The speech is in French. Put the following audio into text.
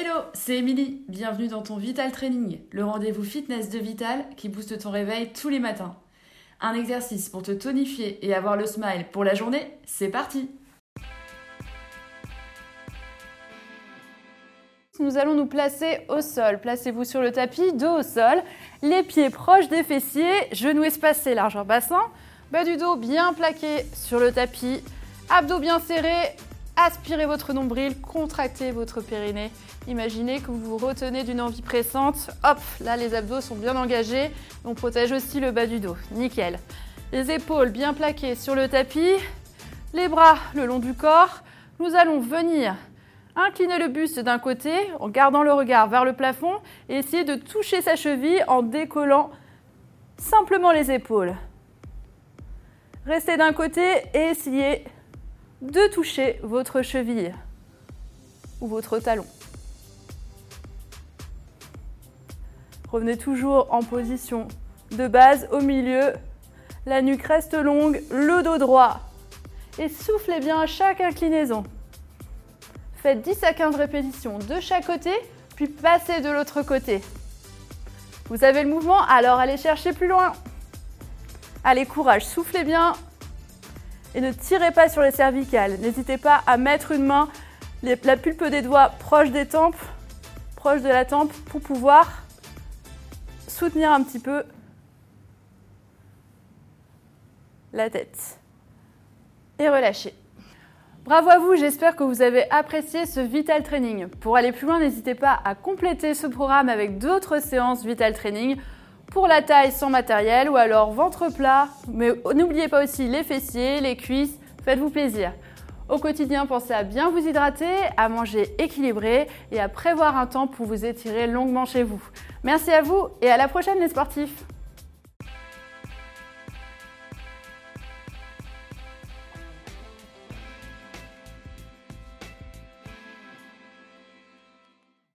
Hello, c'est Émilie. Bienvenue dans ton Vital Training, le rendez-vous fitness de Vital qui booste ton réveil tous les matins. Un exercice pour te tonifier et avoir le smile pour la journée, c'est parti Nous allons nous placer au sol. Placez-vous sur le tapis, dos au sol, les pieds proches des fessiers, genoux espacés, largeur bassin, bas du dos bien plaqué sur le tapis, abdos bien serrés, aspirez votre nombril, contractez votre périnée. Imaginez que vous vous retenez d'une envie pressante. Hop, là les abdos sont bien engagés. On protège aussi le bas du dos. Nickel. Les épaules bien plaquées sur le tapis. Les bras le long du corps. Nous allons venir incliner le buste d'un côté en gardant le regard vers le plafond et essayer de toucher sa cheville en décollant simplement les épaules. Restez d'un côté et essayez de toucher votre cheville ou votre talon. Revenez toujours en position de base au milieu. La nuque reste longue, le dos droit. Et soufflez bien à chaque inclinaison. Faites 10 à 15 répétitions de chaque côté, puis passez de l'autre côté. Vous avez le mouvement, alors allez chercher plus loin. Allez, courage, soufflez bien. Et ne tirez pas sur les cervicales. N'hésitez pas à mettre une main, la pulpe des doigts proche des tempes, proche de la tempe, pour pouvoir soutenir un petit peu la tête. Et relâcher. Bravo à vous, j'espère que vous avez apprécié ce Vital Training. Pour aller plus loin, n'hésitez pas à compléter ce programme avec d'autres séances Vital Training pour la taille sans matériel ou alors ventre plat. Mais n'oubliez pas aussi les fessiers, les cuisses, faites-vous plaisir. Au quotidien, pensez à bien vous hydrater, à manger équilibré et à prévoir un temps pour vous étirer longuement chez vous. Merci à vous et à la prochaine les sportifs